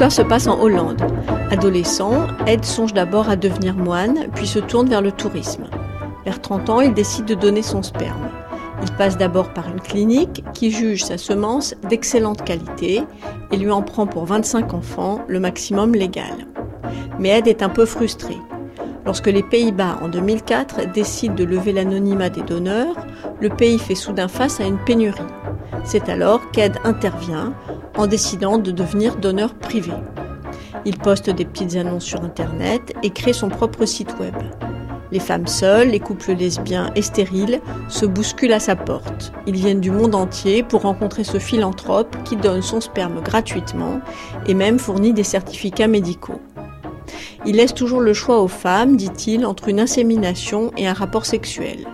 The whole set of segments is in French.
L'histoire se passe en Hollande. Adolescent, Ed songe d'abord à devenir moine, puis se tourne vers le tourisme. Vers 30 ans, il décide de donner son sperme. Il passe d'abord par une clinique qui juge sa semence d'excellente qualité et lui en prend pour 25 enfants, le maximum légal. Mais Ed est un peu frustré. Lorsque les Pays-Bas, en 2004, décident de lever l'anonymat des donneurs, le pays fait soudain face à une pénurie. C'est alors qu'Ed intervient en décidant de devenir donneur privé. Il poste des petites annonces sur Internet et crée son propre site web. Les femmes seules, les couples lesbiens et stériles se bousculent à sa porte. Ils viennent du monde entier pour rencontrer ce philanthrope qui donne son sperme gratuitement et même fournit des certificats médicaux. Il laisse toujours le choix aux femmes, dit-il, entre une insémination et un rapport sexuel.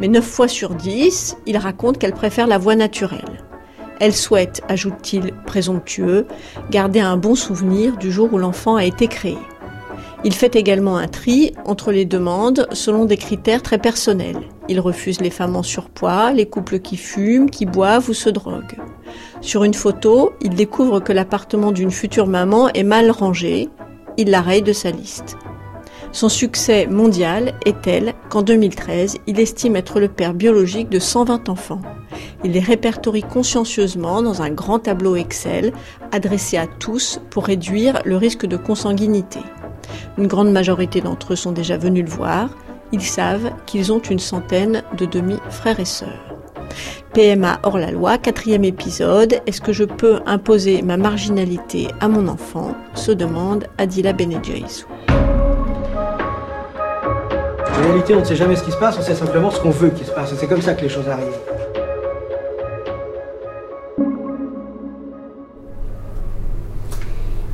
Mais 9 fois sur 10, il raconte qu'elle préfère la voie naturelle. Elle souhaite, ajoute-t-il présomptueux, garder un bon souvenir du jour où l'enfant a été créé. Il fait également un tri entre les demandes selon des critères très personnels. Il refuse les femmes en surpoids, les couples qui fument, qui boivent ou se droguent. Sur une photo, il découvre que l'appartement d'une future maman est mal rangé. Il la raye de sa liste. Son succès mondial est tel qu'en 2013, il estime être le père biologique de 120 enfants. Il les répertorie consciencieusement dans un grand tableau Excel adressé à tous pour réduire le risque de consanguinité. Une grande majorité d'entre eux sont déjà venus le voir. Ils savent qu'ils ont une centaine de demi-frères et sœurs. PMA hors la loi, quatrième épisode. Est-ce que je peux imposer ma marginalité à mon enfant? se demande Adila Benedjeisou. En réalité, on ne sait jamais ce qui se passe, on sait simplement ce qu'on veut qu'il se passe. C'est comme ça que les choses arrivent.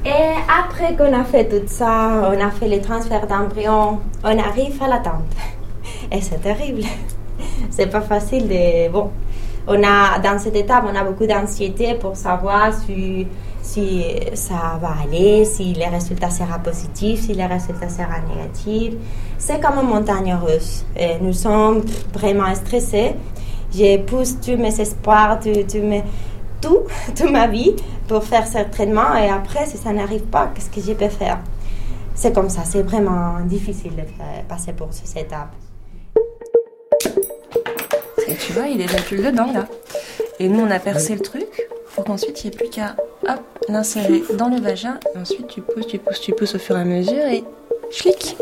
Et après qu'on a fait tout ça, on a fait les transferts d'embryons, on arrive à l'attente. Et c'est terrible. C'est pas facile de. Bon, on a, dans cette étape, on a beaucoup d'anxiété pour savoir si, si ça va aller, si les résultats seront positifs, si les résultats seront négatifs. C'est comme une montagne russe. Nous sommes vraiment stressés. Je pousse tous mes espoirs, tout, mes, tout, toute ma vie pour faire ce traitement et après, si ça n'arrive pas, qu'est-ce que je peux faire? C'est comme ça, c'est vraiment difficile de passer pour cette étape. Tu vois, il plus dedans là. Et nous, on a percé le truc pour qu'ensuite il n'y ait plus qu'à l'insérer dans le vagin. Ensuite, tu pousses, tu pousses, tu pousses au fur et à mesure et schlick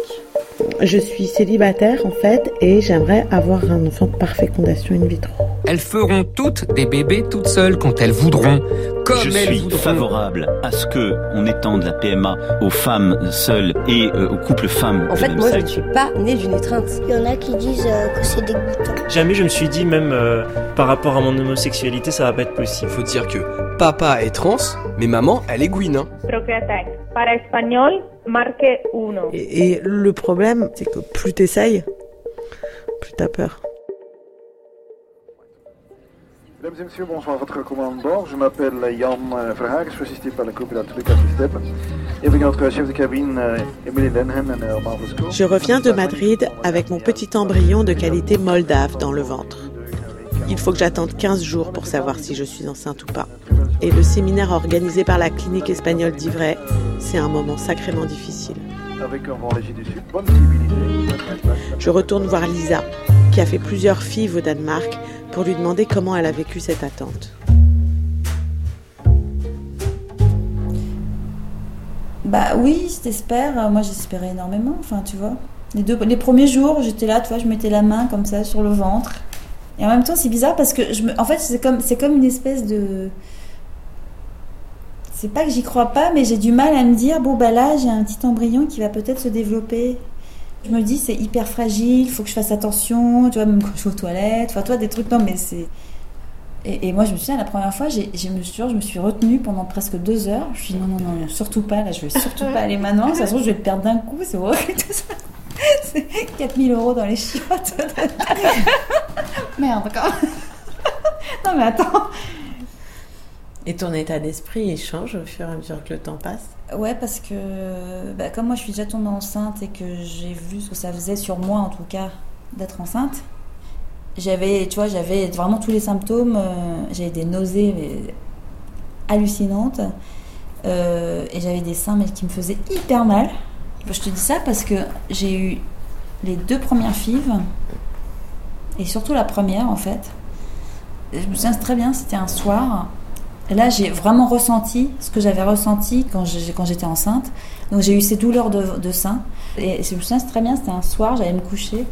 je suis célibataire en fait et j'aimerais avoir un enfant par fécondation in vitro. Elles feront toutes des bébés toutes seules quand elles voudront. Comme je elles suis voudront. favorable à ce que on étende la PMA aux femmes seules et euh, aux couples femmes. En fait, moi, je ne suis pas née d'une étreinte. Il y en a qui disent euh, que c'est dégoûtant. Jamais je me suis dit, même euh, par rapport à mon homosexualité, ça va pas être possible. Faut dire que papa est trans, mais maman, elle est gouine. Hein. Procreatex. Para espagnol, marque 1. Et, et le problème, c'est que plus t'essayes, plus t'as peur. Mesdames et messieurs, bonsoir votre commandant. Je m'appelle Jan euh, Verhagen, je suis assisté par le copilote Lucas Steppen. Et avec notre chef de cabine Emily Lenhen et Marvel School. Je reviens de Madrid avec mon petit embryon de qualité moldave dans le ventre. Il faut que j'attende 15 jours pour savoir si je suis enceinte ou pas. Et le séminaire organisé par la clinique espagnole d'Ivray, c'est un moment sacrément difficile. Je retourne voir Lisa, qui a fait plusieurs FIV au Danemark, pour lui demander comment elle a vécu cette attente. Bah oui, je t'espère. Moi, j'espérais énormément. Enfin, tu vois. Les, deux, les premiers jours, j'étais là, tu vois, je mettais la main comme ça sur le ventre. Et en même temps, c'est bizarre parce que, en fait, c'est comme, c'est comme une espèce de. C'est pas que j'y crois pas, mais j'ai du mal à me dire bon, bah là, j'ai un petit embryon qui va peut-être se développer. Je me dis, c'est hyper fragile, il faut que je fasse attention, tu vois, même quand je vais aux toilettes, enfin, toi, des trucs, non, mais c'est. Et, moi, je me souviens, la première fois, j'ai, je, me suis, je me suis retenue pendant presque deux heures. Je me suis dit, non, non, non, surtout pas, là, je vais surtout pas aller maintenant. Ça se trouve, je vais le perdre d'un coup, c'est horrible. C'est 4000 euros dans les chiottes. Merde, quand Non, mais attends. Et ton état d'esprit, change au fur et à mesure que le temps passe? Ouais, parce que bah, comme moi, je suis déjà tombée enceinte et que j'ai vu ce que ça faisait sur moi, en tout cas, d'être enceinte, j'avais, tu vois, j'avais vraiment tous les symptômes. Euh, j'avais des nausées hallucinantes. Euh, et j'avais des seins mais qui me faisaient hyper mal. Je te dis ça parce que j'ai eu les deux premières fives et surtout la première en fait. Je me souviens très bien, c'était un soir. Là, j'ai vraiment ressenti ce que j'avais ressenti quand j'étais enceinte. Donc j'ai eu ces douleurs de, de sein. Et je me souviens très bien, c'était un soir, j'allais me coucher.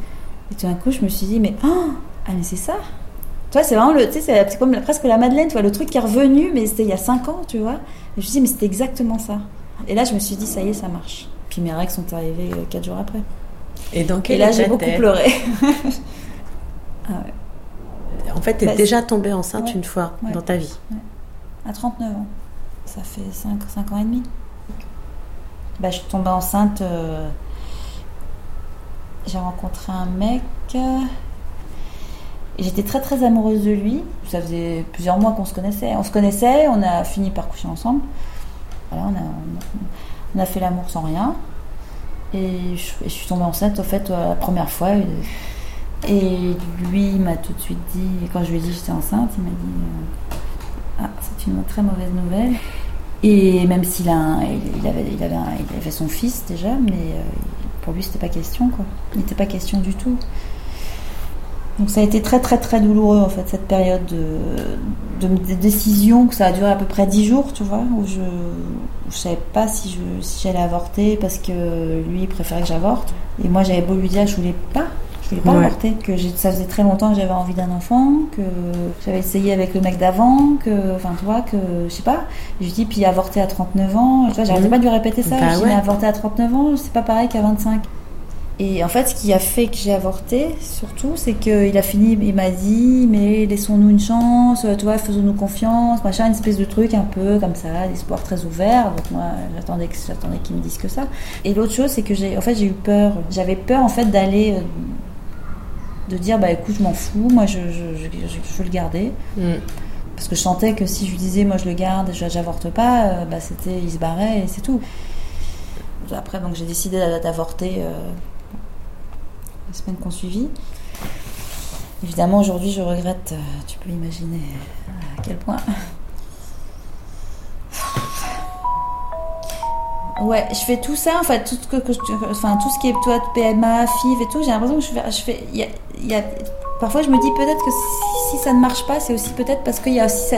Et tout d'un coup, je me suis dit, mais, oh, ah, mais c'est ça tu vois, c'est vraiment le, tu sais, c'est comme presque la Madeleine, tu vois, le truc qui est revenu, mais c'était il y a 5 ans, tu vois. Et je me suis dit, mais c'était exactement ça. Et là, je me suis dit, ça y est, ça marche. Puis mes règles sont arrivées 4 euh, jours après. Et donc, Et là, j'ai beaucoup pleuré. ah ouais. En fait, tu es bah, déjà tombée enceinte une fois dans ta vie. À 39 ans. Ça fait 5, 5 ans et demi. Bah, je suis tombée enceinte. Euh, j'ai rencontré un mec. Et j'étais très très amoureuse de lui. Ça faisait plusieurs mois qu'on se connaissait. On se connaissait, on a fini par coucher ensemble. Voilà, on a, fait l'amour sans rien. Et je, suis tombée enceinte, au fait, la première fois. Et lui m'a tout de suite dit, quand je lui ai dit que j'étais enceinte, il m'a dit euh, Ah, c'est une très mauvaise nouvelle. Et même s'il a il avait, il, avait il avait son fils déjà, mais euh, pour lui, c'était pas question, quoi. Il n'était pas question du tout. Donc ça a été très très très douloureux en fait cette période de, de, décision que ça a duré à peu près dix jours tu vois où je ne savais pas si je si j'allais avorter parce que lui il préférait que j'avorte et moi j'avais beau lui dire je voulais pas je pas avorter que ça faisait très longtemps que j'avais envie d'un enfant que j'avais essayé avec le mec d'avant que enfin tu vois que je sais pas je lui dis puis avorter à 39 ans tu vois j'arrêtais mmh. pas de lui répéter ça bah je dis mais avorter à 39 ans c'est pas pareil qu'à 25 et en fait, ce qui a fait que j'ai avorté, surtout, c'est qu'il a fini, il m'a dit, mais laissons-nous une chance, toi, faisons-nous confiance, machin, une espèce de truc un peu comme ça, d'espoir très ouvert. Donc moi, j'attendais, j'attendais qu'il me dise que ça. Et l'autre chose, c'est que j'ai, en fait, j'ai eu peur. J'avais peur, en fait, d'aller, euh, de dire, bah écoute, je m'en fous, moi, je, je, je, veux le garder. Mm. Parce que je sentais que si je lui disais, moi, je le garde, j'avorte pas, euh, bah c'était, il se barrait et c'est tout. Après, donc j'ai décidé d'avorter. Euh, les semaines qu'on suivit. Évidemment, aujourd'hui, je regrette, euh, tu peux imaginer à quel point. Ouais, je fais tout ça, enfin tout, ce que, enfin, tout ce qui est toi, PMA, FIV et tout, j'ai l'impression que je fais. Parfois, je me dis peut-être que si, ça ne marche pas, c'est aussi peut-être parce qu'il y a aussi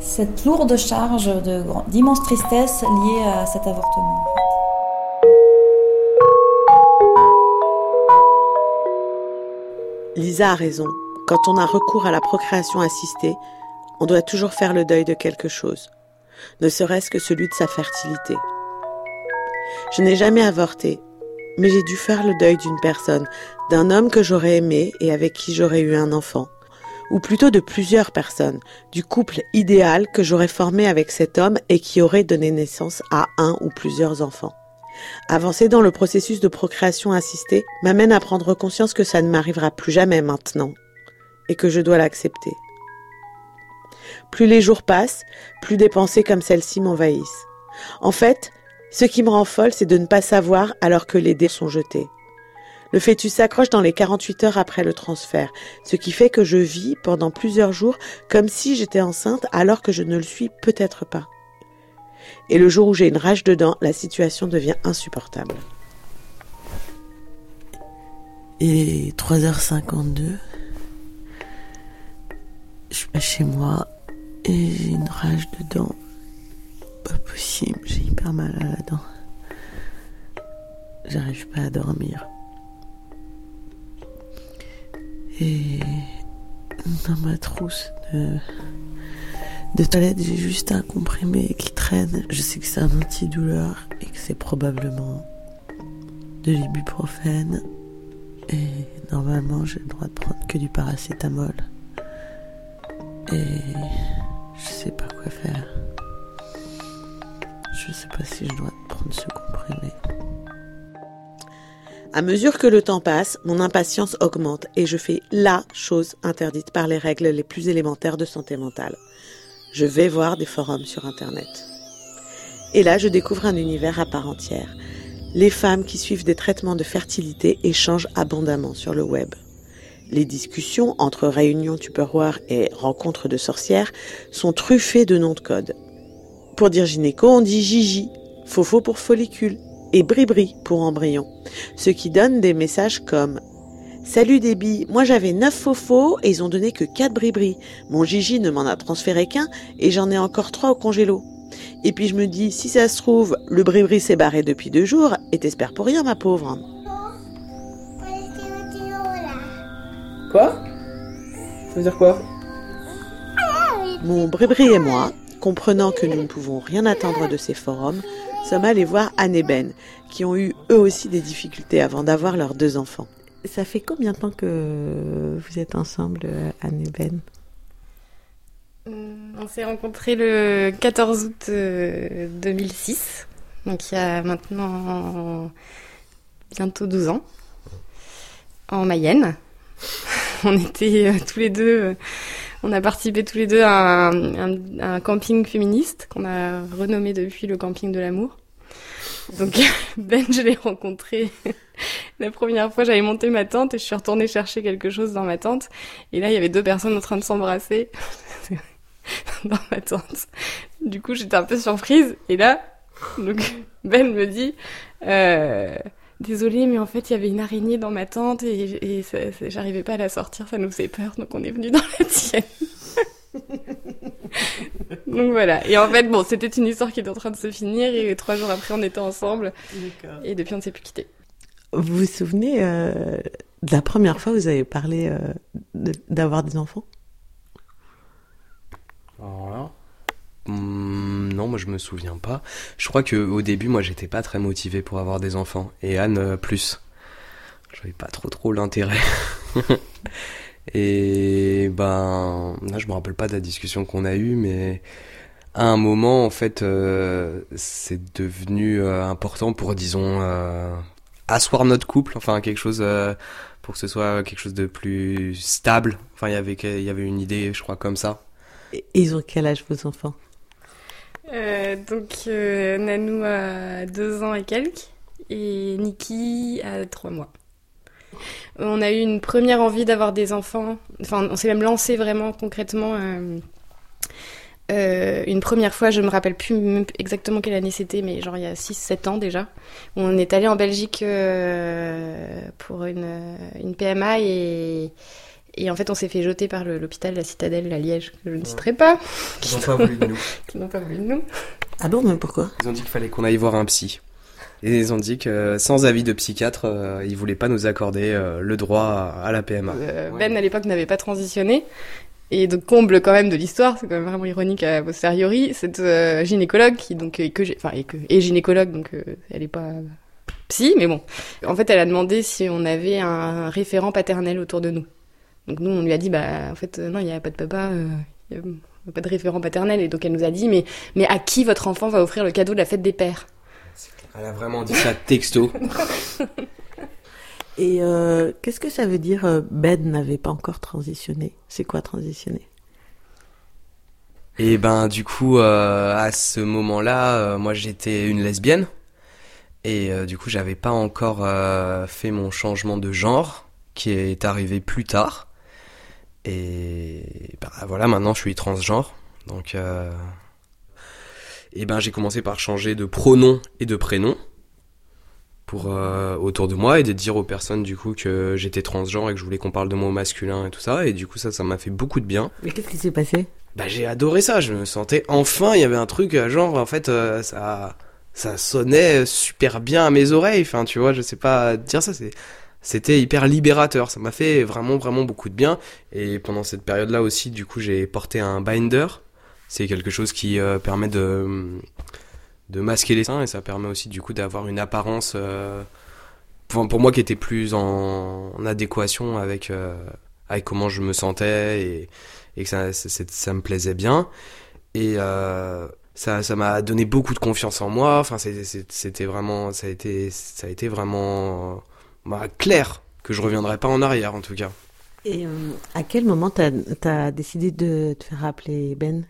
cette lourde charge d'immense tristesse liée à cet avortement. Lisa a raison. Quand on a recours à la procréation assistée, on doit toujours faire le deuil de quelque chose, ne serait-ce que celui de sa fertilité. Je n'ai jamais avorté, mais j'ai dû faire le deuil d'une personne, d'un homme que j'aurais aimé et avec qui j'aurais eu un enfant, ou plutôt de plusieurs personnes, du couple idéal que j'aurais formé avec cet homme et qui aurait donné naissance à un ou plusieurs enfants. Avancer dans le processus de procréation assistée m'amène à prendre conscience que ça ne m'arrivera plus jamais maintenant et que je dois l'accepter. Plus les jours passent, plus des pensées comme celle-ci m'envahissent. En fait, ce qui me rend folle, c'est de ne pas savoir alors que les dés sont jetés. Le fœtus s'accroche dans les 48 heures après le transfert, ce qui fait que je vis pendant plusieurs jours comme si j'étais enceinte alors que je ne le suis peut-être pas. Et le jour où j'ai une rage dedans, la situation devient insupportable. Est 3h52. Je suis chez moi et j'ai une rage dedans. Pas possible, j'ai hyper mal à la dent. J'arrive pas à dormir. Et dans ma trousse de toilette, j'ai juste un comprimé qui traîne. Je sais que c'est un antidouleur et que c'est probablement de l'ibuprofène. Et normalement, j'ai le droit de prendre que du paracétamol. Et je sais pas quoi faire. Je sais pas si je dois prendre ce comprimé. À mesure que le temps passe, mon impatience augmente et je fais la chose interdite par les règles les plus élémentaires de santé mentale je vais voir des forums sur Internet. Et là, je découvre un univers à part entière. Les femmes qui suivent des traitements de fertilité échangent abondamment sur le web. Les discussions entre réunions tupperware et rencontres de sorcières sont truffées de noms de code. Pour dire gynéco, on dit Gigi, Fofo pour follicule et Bribri pour embryon, ce qui donne des messages comme Salut Déby, moi j'avais 9 fofos et ils ont donné que 4 bribri. Mon Gigi ne m'en a transféré qu'un et j'en ai encore 3 au congélo. Et puis je me dis, si ça se trouve, le bribri s'est barré depuis deux jours et t'espères pour rien ma pauvre. Quoi? Ça veut dire quoi? Mon bribri et moi, comprenant que nous ne pouvons rien attendre de ces forums, sommes allés voir Anne et Ben, qui ont eu eux aussi des difficultés avant d'avoir leurs deux enfants. Ça fait combien de temps que vous êtes ensemble, Anne et Ben? Hum, On s'est rencontrés le 14 août euh, 2006, donc il y a maintenant bientôt 12 ans, en Mayenne. On était euh, tous les deux, euh, on a participé tous les deux à un, camping féministe qu'on a renommé depuis le camping de l'amour. Donc Ben, je l'ai rencontré la première fois, j'avais monté ma tente et je suis retournée chercher quelque chose dans ma tente. Et là, il y avait deux personnes en train de s'embrasser dans ma tente. Du coup, j'étais un peu surprise. Et là, Ben me dit, euh, désolé, mais en fait, il y avait une araignée dans ma tente et, et ça- ça- j'arrivais pas à la sortir, ça nous faisait peur, donc on est venu dans la tienne. donc voilà. Et en fait, bon, c'était une histoire qui était en train de se finir et trois jours après, on était ensemble. Et depuis, on ne s'est plus quittés. Vous vous souvenez euh, de la première fois où vous avez parlé euh, de- d'avoir des enfants? Alors là, moi je me souviens pas. Je crois que au début, moi j'étais pas très motivé pour avoir des enfants. Et Anne, euh, plus. J'avais pas trop trop l'intérêt. Et ben, là je me rappelle pas de la discussion qu'on a eue, mais à un moment, en fait, euh, c'est devenu euh, important pour, disons, asseoir notre couple, enfin quelque chose pour que ce soit quelque chose de plus stable. Enfin, il y avait il y avait une idée, je crois, comme ça. Et ils ont quel âge vos enfants? Euh, donc, euh, Nanou a deux ans et quelques et Niki a trois mois. On a eu une première envie d'avoir des enfants. Enfin, on s'est même lancé vraiment concrètement. euh, une première fois, je me rappelle plus exactement quelle année c'était, mais genre il y a 6-7 ans déjà. On est allé en Belgique pour une, une PMA et, et en fait on s'est fait jeter par l'hôpital La Citadelle à Liège, que je ne citerai pas. Ils n'ont pas voulu de nous. Qui n'ont pas voulu de nous. Ah bon, mais pourquoi? Ils ont dit qu'il fallait qu'on aille voir un psy. Et ils ont dit que sans avis de psychiatre, euh, ils voulaient pas nous accorder euh, le droit à, la PMA. Euh, Ben à l'époque n'avait pas transitionné. Et donc comble quand même de l'histoire, c'est quand même vraiment ironique à posteriori, cette euh, gynécologue qui donc est que j'ai- enfin est que est gynécologue donc euh, elle est pas psy mais bon. En fait, elle a demandé si on avait un référent paternel autour de nous. Donc nous on lui a dit bah en fait euh, non, il y a pas de papa, euh, il a pas de référent paternel et donc elle nous a dit mais mais à qui votre enfant va offrir le cadeau de la fête des pères? Elle a vraiment dit ça texto. Et euh, qu'est-ce que ça veut dire Ben n'avait pas encore transitionné? C'est quoi transitionner? Et ben du coup, euh, à ce moment-là, euh, moi j'étais une lesbienne. Et euh, du coup, j'avais pas encore euh, fait mon changement de genre, qui est arrivé plus tard. Et ben voilà, maintenant je suis transgenre. Donc, euh... et ben j'ai commencé par changer de pronom et de prénom pour euh, autour de moi et de dire aux personnes du coup que j'étais transgenre et que je voulais qu'on parle de moi au masculin et tout ça. Et du coup, ça, ça m'a fait beaucoup de bien. Mais qu'est-ce qui s'est passé? Bah j'ai adoré ça, je me sentais enfin, il y avait un truc euh, genre en fait euh, ça ça sonnait super bien à mes oreilles, enfin tu vois, je sais pas dire ça, c'est c'était hyper libérateur, ça m'a fait vraiment vraiment beaucoup de bien. Et pendant cette période-là aussi du coup, j'ai porté un binder. C'est quelque chose qui euh, permet de de masquer les seins et ça permet aussi du coup d'avoir une apparence euh, enfin, pour moi qui était plus en, adéquation avec euh, avec comment je me sentais et, et que ça, ça, me plaisait bien. Et euh, ça ça m'a donné beaucoup de confiance en moi. Enfin c'était vraiment ça a été ça a été vraiment bah, clair que je reviendrai pas en arrière en tout cas Et euh, à quel moment t'as as décidé de te faire appeler Ben?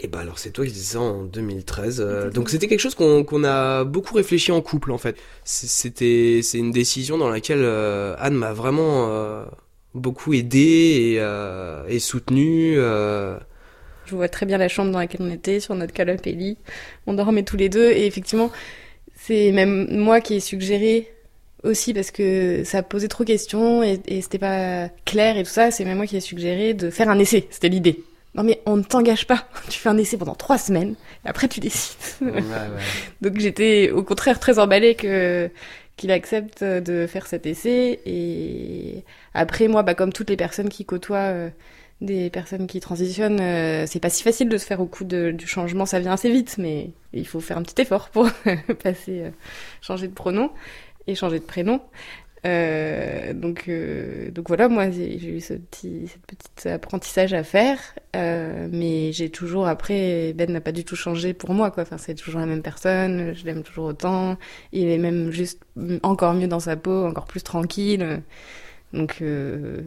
Et bah alors c'est toi qui dis ça en 2013. euh, donc c'était quelque chose qu'on a beaucoup réfléchi en couple en fait. C'était c'est une décision dans laquelle euh, Anne m'a vraiment euh, beaucoup aidé et, euh, et soutenu. euh. Je vois très bien la chambre dans laquelle on était, sur notre canapé lit. On dormait tous les deux et effectivement, c'est même moi qui ai suggéré aussi parce que ça posait trop de questions et, et c'était pas clair et tout ça. C'est même moi qui ai suggéré de faire un essai. C'était l'idée. Non mais on ne t'engage pas. Tu fais un essai pendant trois semaines et après tu décides. Ouais, ouais. Donc j'étais au contraire très emballée que qu'il accepte de faire cet essai et après moi bah comme toutes les personnes qui côtoient euh, des personnes qui transitionnent euh, c'est pas si facile de se faire au coup de, du changement ça vient assez vite mais il faut faire un petit effort pour passer euh, changer de pronom et changer de prénom euh, donc, euh, donc voilà, moi j'ai j'ai eu ce petit, cette petite apprentissage à faire, euh, mais j'ai toujours après Ben n'a pas du tout changé pour moi quoi. Enfin c'est toujours la même personne, je l'aime toujours autant. Il est même juste encore mieux dans sa peau, encore plus tranquille. Donc euh,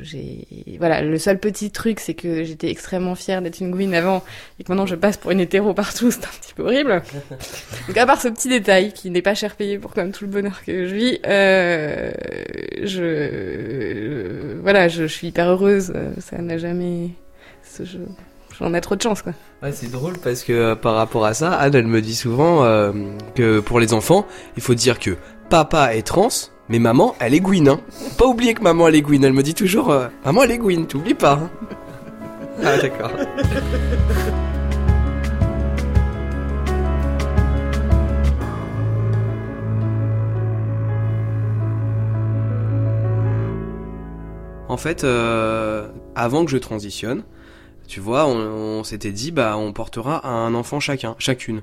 j'ai voilà le seul petit truc c'est que j'étais extrêmement fière d'être une gouine avant et que maintenant je passe pour une hétéro partout c'est un petit peu horrible. Donc à part ce petit détail qui n'est pas cher payé pour quand même tout le bonheur que je vis euh, je euh, voilà je, je suis hyper heureuse. Ça n'a jamais je- j'en ai trop de chance quoi. Ouais, c'est drôle parce que euh, par rapport à ça, Anne, elle me dit souvent euh, que pour les enfants, il faut dire que papa est trans, mais maman, elle est gouine. Hein. Pas oublier que maman, elle est gouine. Elle me dit toujours, euh, maman, elle est gouine, t'oublies pas. hein. Ah, d'accord. En fait, euh, avant que je transitionne, tu vois, on, on s'était dit, bah, on portera un enfant chacun, chacune.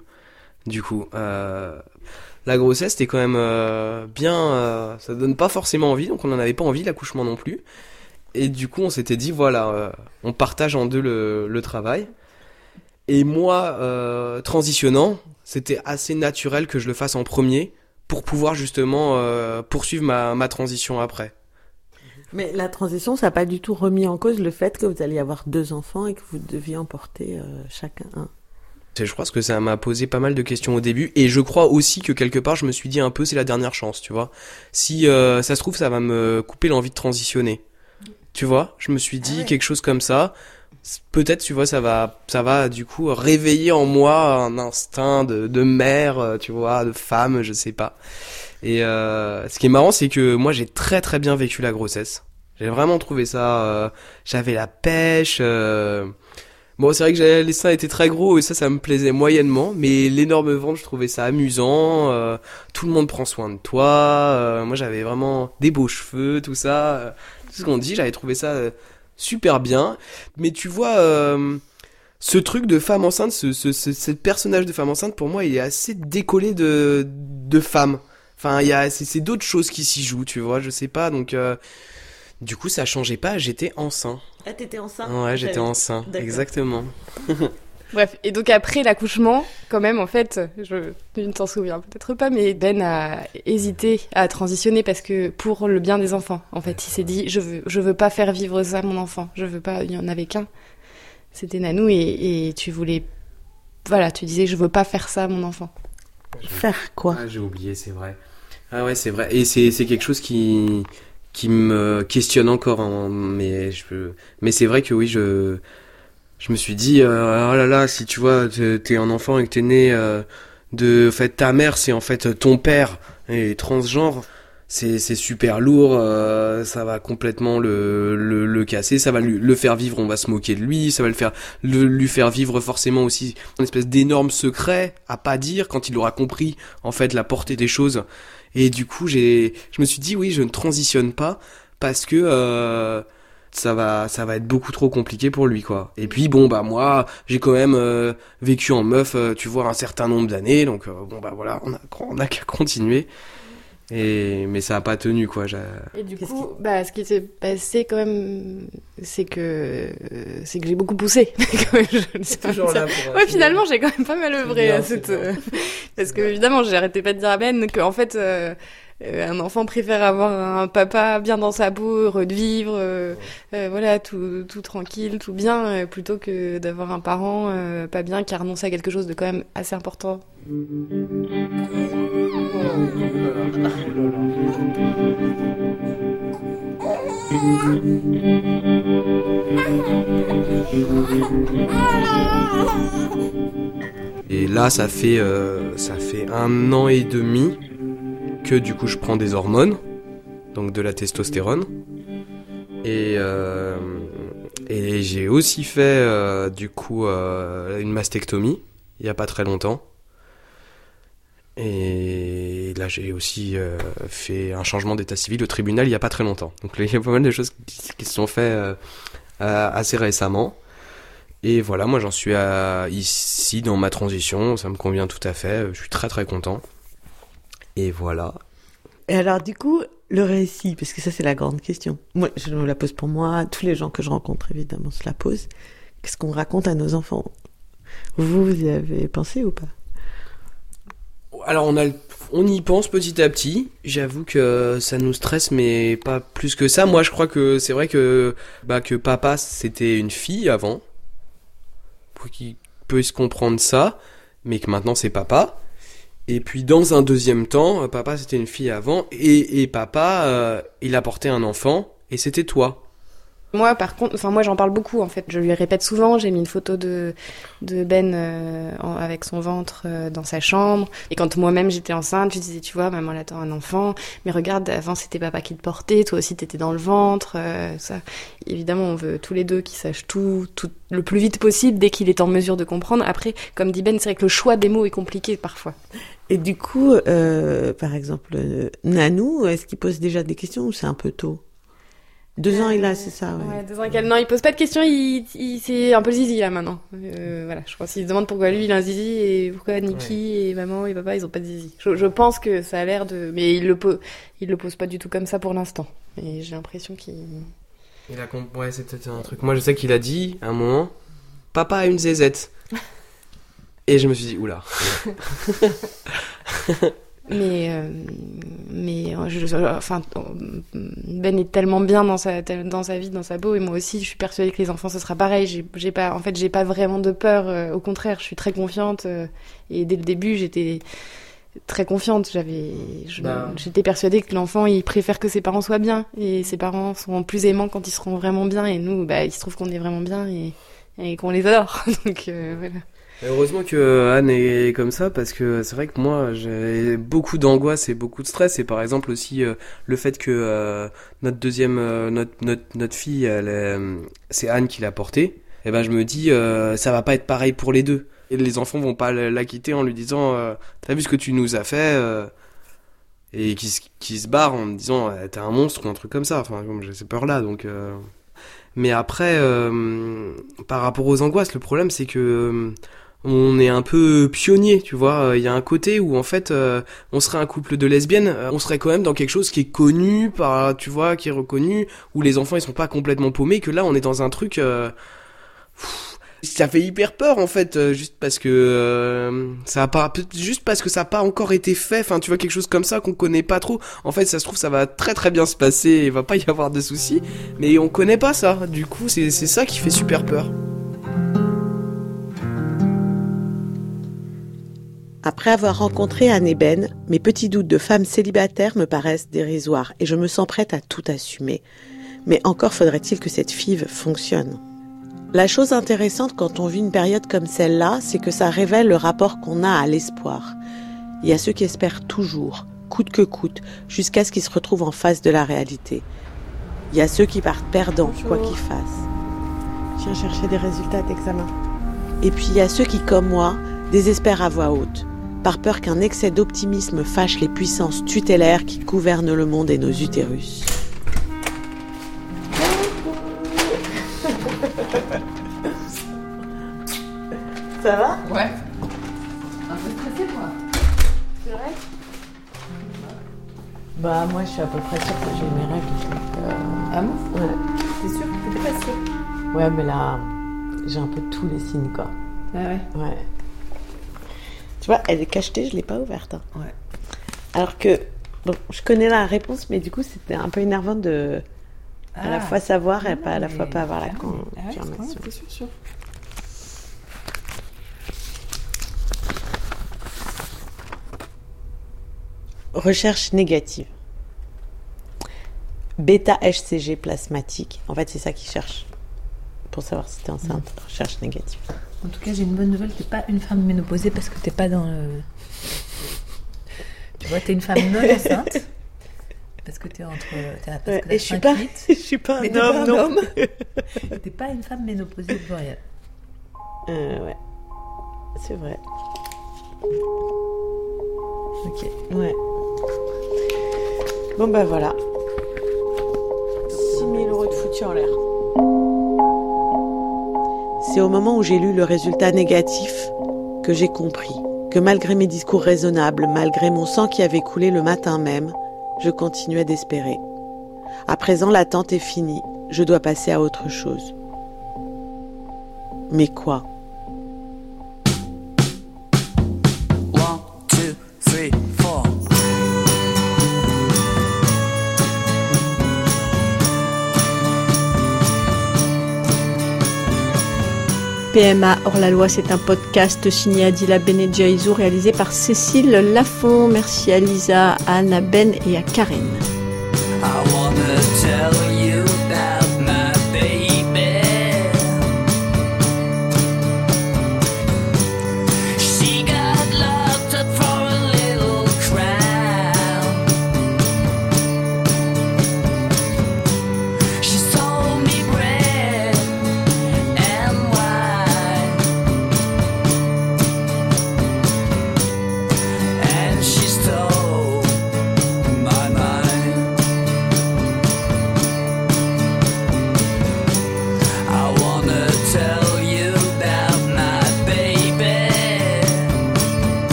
Du coup, euh, la grossesse, c'était quand même euh, bien, euh, ça donne pas forcément envie, donc on n'en avait pas envie, l'accouchement non plus. Et du coup, on s'était dit, voilà, euh, on partage en deux le, travail. Et moi, transitionnant, c'était assez naturel que je le fasse en premier pour pouvoir justement poursuivre ma, transition après. Mais la transition, ça n'a pas du tout remis en cause le fait que vous alliez avoir deux enfants et que vous deviez en porter euh, chacun un. Je crois que ça m'a posé pas mal de questions au début et je crois aussi que quelque part je me suis dit un peu c'est la dernière chance, tu vois. Si euh, ça se trouve ça va me couper l'envie de transitionner. Tu vois, je me suis dit quelque chose comme ça. Peut-être tu vois ça va ça va du coup réveiller en moi un instinct de, de mère, euh, tu vois, de femme, je sais pas. Et euh, ce qui est marrant c'est que moi j'ai très très bien vécu la grossesse. J'ai vraiment trouvé ça euh, j'avais la pêche euh, Bon, c'est vrai que les seins étaient très gros et ça, ça me plaisait moyennement. Mais l'énorme ventre, je trouvais ça amusant. euh, tout le monde prend soin de toi. euh, moi, j'avais vraiment des beaux cheveux, tout ça. euh, tout ce qu'on dit, j'avais trouvé ça euh, super bien. Mais tu vois, euh, ce truc de femme enceinte, ce, ce, ce, ce personnage de femme enceinte, pour moi, il est assez décollé de, de femme. Enfin, il y a, c'est d'autres choses qui s'y jouent, tu vois, je sais pas. Donc, euh, du coup, ça changeait pas, j'étais enceint. Ah, t'étais enceinte Ouais, j'étais J'avais- enceint, D'accord. exactement. Bref, et donc après l'accouchement, quand même, en fait, je, tu ne t'en souviens peut-être pas, mais Ben a hésité à transitionner parce que pour le bien des enfants, en fait, il s'est dit, je veux, je veux pas faire vivre ça à mon enfant, je veux pas, il y en avait qu'un, c'était Nanou, et, et tu voulais, voilà, tu disais, je veux pas faire ça à mon enfant. Faire quoi? Ah, j'ai oublié, c'est vrai. Ah ouais, c'est vrai. Et c'est, c'est quelque chose qui, qui me questionne encore. hein, mais mais c'est vrai que oui, je, me suis dit, euh, oh là là, si tu vois, t'es un enfant et que t'es né euh, de, fait, ta mère, c'est en fait ton père et transgenre. C'est, super lourd, euh, ça va complètement le, le, casser, ça va le faire vivre, on va se moquer de lui, ça va le faire, le, lui faire vivre forcément aussi une espèce d'énorme secret à pas dire quand il aura compris en fait la portée des choses. Et du coup, j'ai, je me suis dit oui, je ne transitionne pas parce que euh, ça va, ça va être beaucoup trop compliqué pour lui quoi. Et puis bon bah moi, j'ai quand même euh, vécu en meuf, tu vois, un certain nombre d'années, donc bon bah voilà, on a, on a qu'à continuer. Et mais ça a pas tenu quoi. Et du coup, bah, ce qui s'est passé quand même, c'est que euh, c'est que j'ai beaucoup poussé. Je- toujours là pour, euh, ouais, finalement, j'ai quand même pas mal œuvré bien, à c'est cette, euh, parce que évidemment, j'arrêtais pas de dire à Ben que en fait. euh, euh, un enfant préfère avoir un papa bien dans sa peau, heureux de vivre, euh, euh, voilà, tout, tout tranquille, tout bien, euh, plutôt que d'avoir un parent euh, pas bien qui a renoncé à quelque chose de quand même assez important. Et là, ça fait, euh, ça fait un an et demi que du coup je prends des hormones, donc de la testostérone. Et, euh, j'ai aussi fait euh, du coup une mastectomie il n'y a pas très longtemps. Et là, j'ai aussi euh, fait un changement d'état civil au tribunal il n'y a pas très longtemps. Donc il y a pas mal de choses qui, se sont faites euh, euh, assez récemment. Et voilà, moi j'en suis ici dans ma transition, ça me convient tout à fait, je suis très très content. Et voilà. Et alors, du coup, le récit, parce que ça, c'est la grande question. Moi, je me la pose pour moi, tous les gens que je rencontre, évidemment, se la posent. Qu'est-ce qu'on raconte à nos enfants? Vous, vous y avez pensé ou pas? Alors on a, on y pense petit à petit. J'avoue que ça nous stresse, mais pas plus que ça. Moi, je crois que c'est vrai que bah que papa c'était une fille avant, pour qu'il puisse comprendre ça, mais que maintenant c'est papa. Et puis dans un deuxième temps, papa c'était une fille avant, et, et papa euh, il a porté un enfant, et c'était toi. Moi, par contre, enfin moi j'en parle beaucoup en fait. Je lui répète souvent. J'ai mis une photo de de Ben euh, en- avec son ventre euh, dans sa chambre. Et quand moi-même j'étais enceinte, je disais, tu vois, maman elle attend un enfant. Mais regarde, avant c'était papa qui te portait, toi aussi t'étais dans le ventre. euh, ça, évidemment, on veut tous les deux qu'ils sachent tout, tout le plus vite possible dès qu'il est en mesure de comprendre. Après, comme dit Ben, c'est vrai que le choix des mots est compliqué parfois. Et du coup, euh, par exemple, euh, Nanou, est-ce qu'il pose déjà des questions ou c'est un peu tôt? Deux ans, il a, c'est ça, ouais. Ouais, deux ans et quelques- Non, il pose pas de questions, il, il c'est un peu le zizi là maintenant. Euh, voilà, je pense qu'il se demande pourquoi lui il a un zizi et pourquoi Niki et maman et papa ils ont pas de zizi. Je, je pense que ça a l'air de, mais il le pose, il le pose pas du tout comme ça pour l'instant. Et j'ai l'impression qu'il. Il a comp- ouais, c'est peut-être un truc. Moi, je sais qu'il a dit à un moment, papa a une zézette. Et je me suis dit, oula. Mais, euh, mais euh, je, enfin, Ben est tellement bien dans sa, dans sa vie, dans sa peau, et moi aussi, je suis persuadée que les enfants, ce sera pareil. J'ai, j'ai pas, en fait, j'ai pas vraiment de peur. euh, au contraire, je suis très confiante. euh, et dès le début, j'étais très confiante. J'avais, Bah. j'étais persuadée que l'enfant, il préfère que ses parents soient bien, et ses parents sont plus aimants quand ils seront vraiment bien. Et nous, bah, il se trouve qu'on est vraiment bien et, et qu'on les adore. Donc euh, voilà. Heureusement que Anne est comme ça parce que c'est vrai que moi j'ai beaucoup d'angoisse et beaucoup de stress. Et par exemple aussi euh, le fait que euh, notre deuxième euh, notre, notre notre fille euh, c'est Anne qui l'a portée et ben je me dis euh, ça va pas être pareil pour les deux. Et les enfants vont pas la quitter en lui disant euh, t'as vu ce que tu nous as fait euh, et qui qui se barre en me disant euh, t'es un monstre ou un truc comme ça. Enfin j'ai ces peurs là donc euh, mais après, euh, par rapport aux angoisses, le problème c'est que euh, on est un peu pionnier, tu vois. Il y a un côté où en fait, euh, on serait un couple de lesbiennes, euh, on serait quand même dans quelque chose qui est connu, par, tu vois, qui est reconnu, où les enfants ils sont pas complètement paumés. Que là, on est dans un truc. euh, ça fait hyper peur en fait, euh, juste parce que euh, ça a pas, juste parce que ça a pas encore été fait. Enfin, tu vois quelque chose comme ça qu'on connaît pas trop. En fait, ça se trouve ça va très très bien se passer, il va pas y avoir de soucis, mais on connaît pas ça. Du coup, c'est c'est ça qui fait super peur. Après avoir rencontré Anne et Ben, mes petits doutes de femme célibataire me paraissent dérisoires et je me sens prête à tout assumer. Mais encore faudrait-il que cette FIV fonctionne. La chose intéressante quand on vit une période comme celle-là, c'est que ça révèle le rapport qu'on a à l'espoir. Il y a ceux qui espèrent toujours, coûte que coûte, jusqu'à ce qu'ils se retrouvent en face de la réalité. Il y a ceux qui partent perdants, quoi qu'ils fassent. Je viens chercher des résultats d'examen. Et puis il y a ceux qui, comme moi, désespèrent à voix haute, par peur qu'un excès d'optimisme fâche les puissances tutélaires qui gouvernent le monde et nos utérus. Ça va? Ouais. Un peu stressée, moi. C'est vrai? Bah, moi, je suis à peu près sûre que j'ai mes règles. euh, Ah bon? Ouais. T'es sûre T'étais pas sûre? Ouais, mais là, j'ai un peu tous les signes, quoi. Ah ouais? Ouais. Tu vois, elle est cachetée, je l'ai pas ouverte. hein. Ouais. Alors que, bon, je connais la réponse, mais du coup, c'était un peu énervant de à la Ah. fois savoir et pas à la mais- fois pas avoir la Ah oui. Ah ouais, confirmation. c'est sûr, sûr. Recherche négative. Bêta HCG plasmatique. En fait, c'est ça qu'ils cherchent. pour savoir si t'es enceinte. Recherche négative. En tout cas, j'ai une bonne nouvelle, t'es pas une femme ménopausée parce que t'es pas dans le. Tu vois, t'es une femme non enceinte. Parce que t'es entre. T'es parce Ouais, que et je suis 5, pas- 8, je suis pas un mais homme non homme. T'es pas une femme ménopausée rien. Euh, ouais. C'est vrai. Ok. Ouais. Bon bah voilà. 6000 euros de foutu en l'air. C'est au moment où j'ai lu le résultat négatif que j'ai compris que malgré mes discours raisonnables, malgré mon sang qui avait coulé le matin même, je continuais d'espérer. À présent, l'attente est finie. Je dois passer à autre chose. Mais quoi? PMA hors la loi, c'est un podcast signé Adila Benedjaïzou réalisé par Cécile Lafont. Merci à Lisa, à Anna Ben et à Karen.